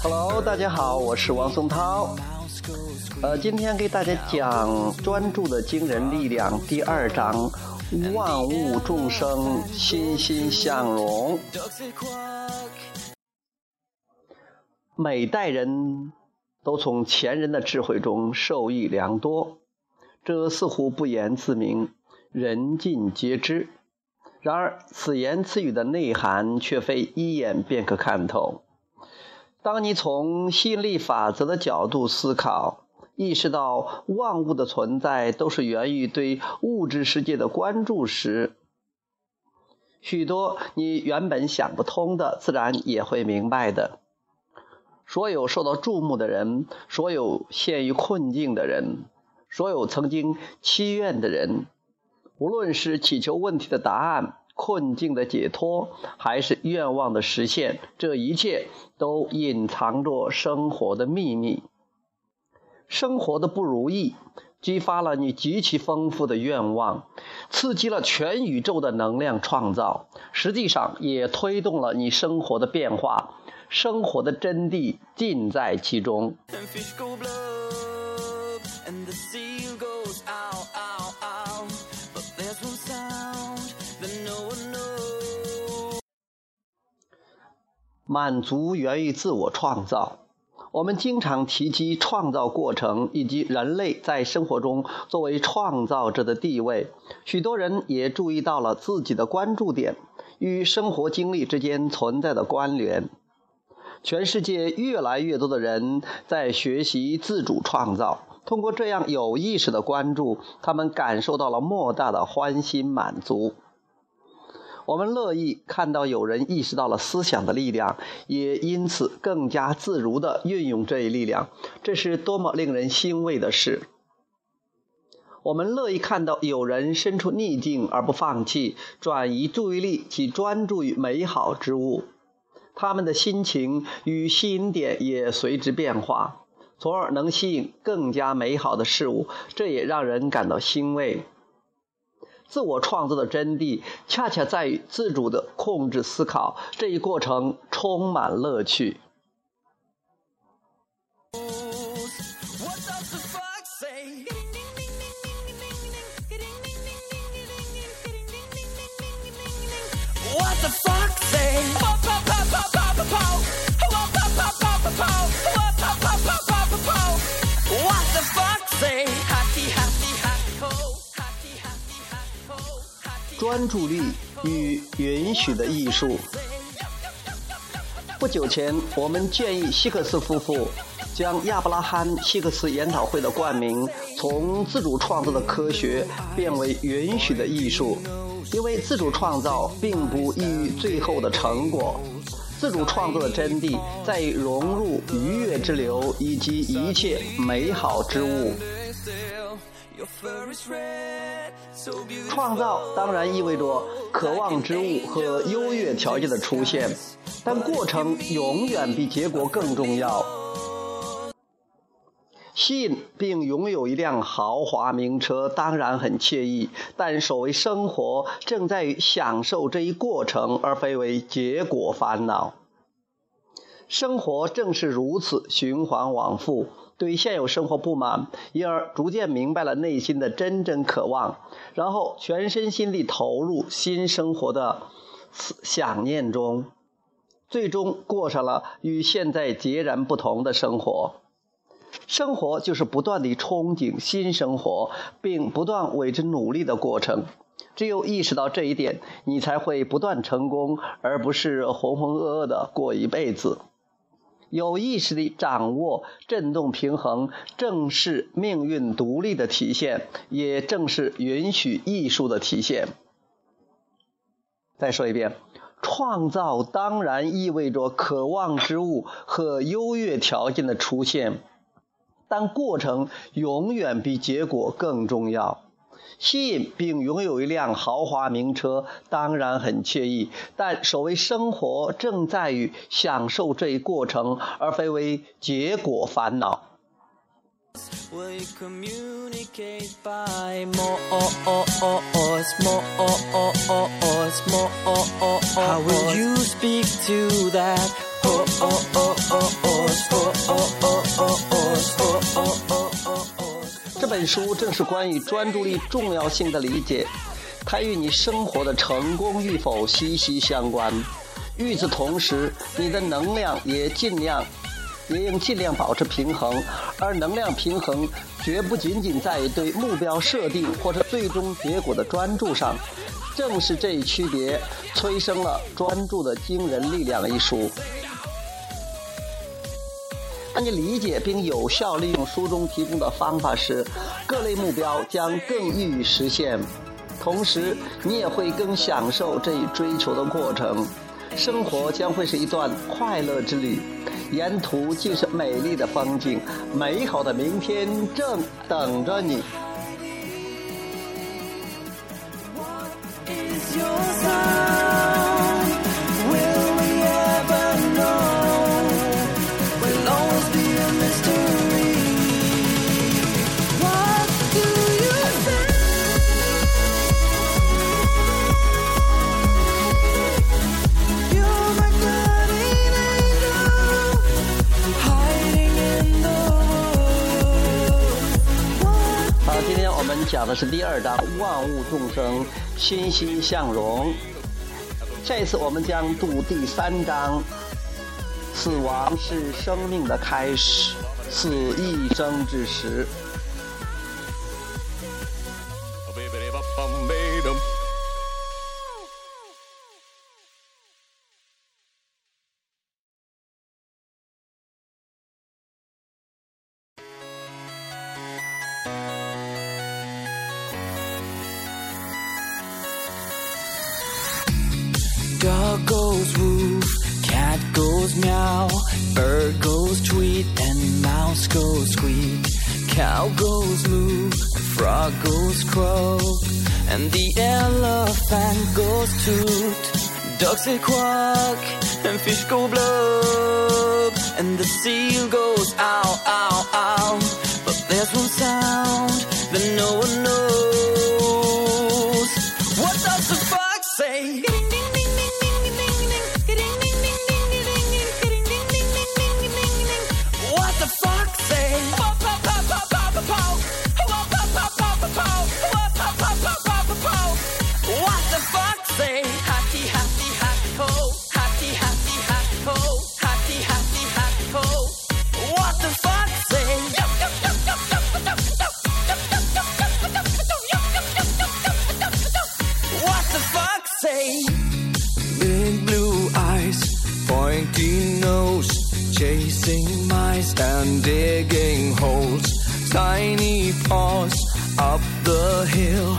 Hello，大家好，我是王松涛。呃，今天给大家讲《专注的惊人力量》第二章：万物众生欣欣向荣。每代人都从前人的智慧中受益良多，这似乎不言自明，人尽皆知。然而，此言此语的内涵却非一眼便可看透。当你从吸引力法则的角度思考，意识到万物的存在都是源于对物质世界的关注时，许多你原本想不通的，自然也会明白的。所有受到注目的人，所有陷于困境的人，所有曾经祈愿的人，无论是祈求问题的答案。困境的解脱，还是愿望的实现，这一切都隐藏着生活的秘密。生活的不如意，激发了你极其丰富的愿望，刺激了全宇宙的能量创造，实际上也推动了你生活的变化。生活的真谛尽在其中。满足源于自我创造。我们经常提及创造过程以及人类在生活中作为创造者的地位。许多人也注意到了自己的关注点与生活经历之间存在的关联。全世界越来越多的人在学习自主创造。通过这样有意识的关注，他们感受到了莫大的欢欣满足。我们乐意看到有人意识到了思想的力量，也因此更加自如地运用这一力量，这是多么令人欣慰的事！我们乐意看到有人身处逆境而不放弃，转移注意力，及专注于美好之物，他们的心情与吸引点也随之变化，从而能吸引更加美好的事物，这也让人感到欣慰。自我创造的真谛，恰恰在于自主的控制思考，这一过程充满乐趣。专注力与允许的艺术。不久前，我们建议希克斯夫妇将亚伯拉罕·希克斯研讨会的冠名从“自主创造的科学”变为“允许的艺术”，因为自主创造并不异于最后的成果。自主创作的真谛在于融入愉悦之流以及一切美好之物。创造当然意味着渴望之物和优越条件的出现，但过程永远比结果更重要。吸引并拥有一辆豪华名车当然很惬意，但所谓生活正在享受这一过程，而非为结果烦恼。生活正是如此循环往复。对现有生活不满，因而逐渐明白了内心的真正渴望，然后全身心地投入新生活的想念中，最终过上了与现在截然不同的生活。生活就是不断地憧憬新生活，并不断为之努力的过程。只有意识到这一点，你才会不断成功，而不是浑浑噩噩地过一辈子。有意识地掌握振动平衡，正是命运独立的体现，也正是允许艺术的体现。再说一遍，创造当然意味着渴望之物和优越条件的出现，但过程永远比结果更重要。吸引并拥有一辆豪华名车，当然很惬意。但所谓生活，正在于享受这一过程，而非为结果烦恼。本书正是关于专注力重要性的理解，它与你生活的成功与否息息相关。与此同时，你的能量也尽量。也应尽量保持平衡，而能量平衡绝不仅仅在于对目标设定或者最终结果的专注上。正是这一区别，催生了《专注的惊人力量》一书。当你理解并有效利用书中提供的方法时，各类目标将更易于实现，同时你也会更享受这一追求的过程。生活将会是一段快乐之旅。沿途尽是美丽的风景，美好的明天正等着你。那是第二章，万物众生欣欣向荣。这次我们将读第三章，死亡是生命的开始，死一生之时。Mouse goes squeak. Cow goes moo, frog goes croak, and the elephant goes toot. Ducks say quack, and fish go blub, and the seal goes ow, ow, ow. But there's one sound that no one knows. mice and digging holes. Tiny paws up the hill.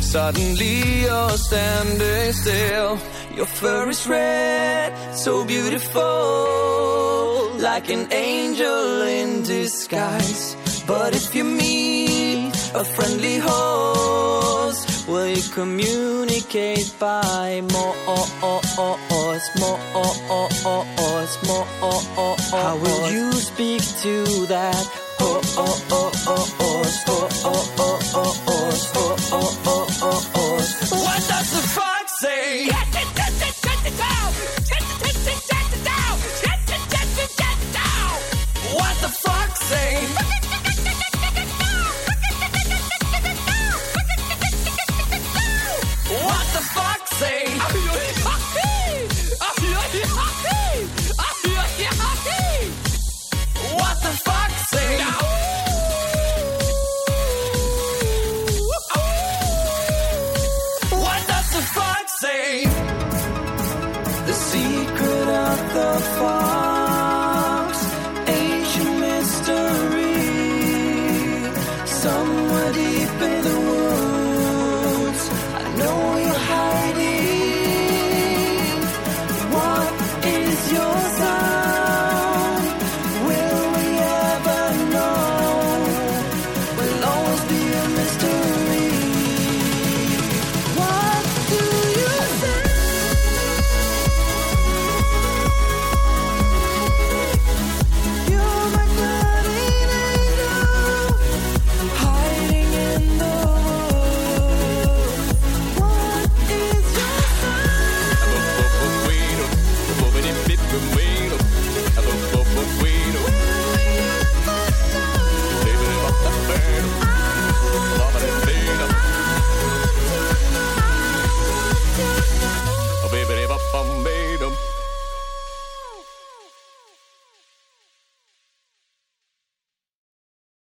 Suddenly you're standing still. Your fur is red, so beautiful. Like an angel in disguise. But if you meet a friendly horse, will you communicate by more, more, more, more, more, more oh, How will you speak to that? Oh, oh, oh, oh, oh, oh, oh, oh, oh, oh. Somewhere deep in the